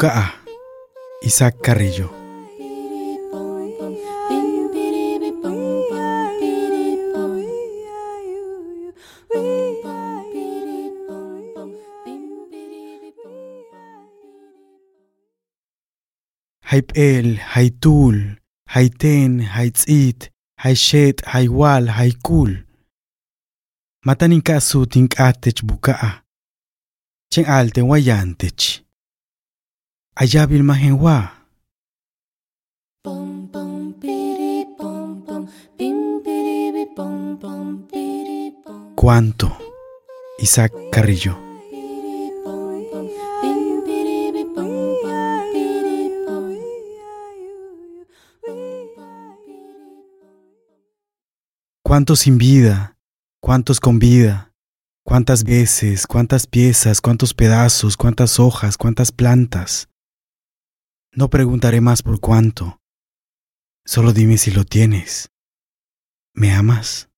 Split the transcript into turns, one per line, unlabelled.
Buca'a, Isaac Carrillo. Haip'el, Haitul, Haiten, Haitzit, Haishet, Haiwal, Haikul. Matanin kasu tink'atech buka'a. Chen alte wayantech. Ayabil mahenwa. ¿Cuánto? Isaac Carrillo. ¿Cuántos sin vida? ¿Cuántos con vida? ¿Cuántas veces? ¿Cuántas piezas? ¿Cuántos pedazos? ¿Cuántas hojas? ¿Cuántas plantas? No preguntaré más por cuánto. Solo dime si lo tienes. ¿Me amas?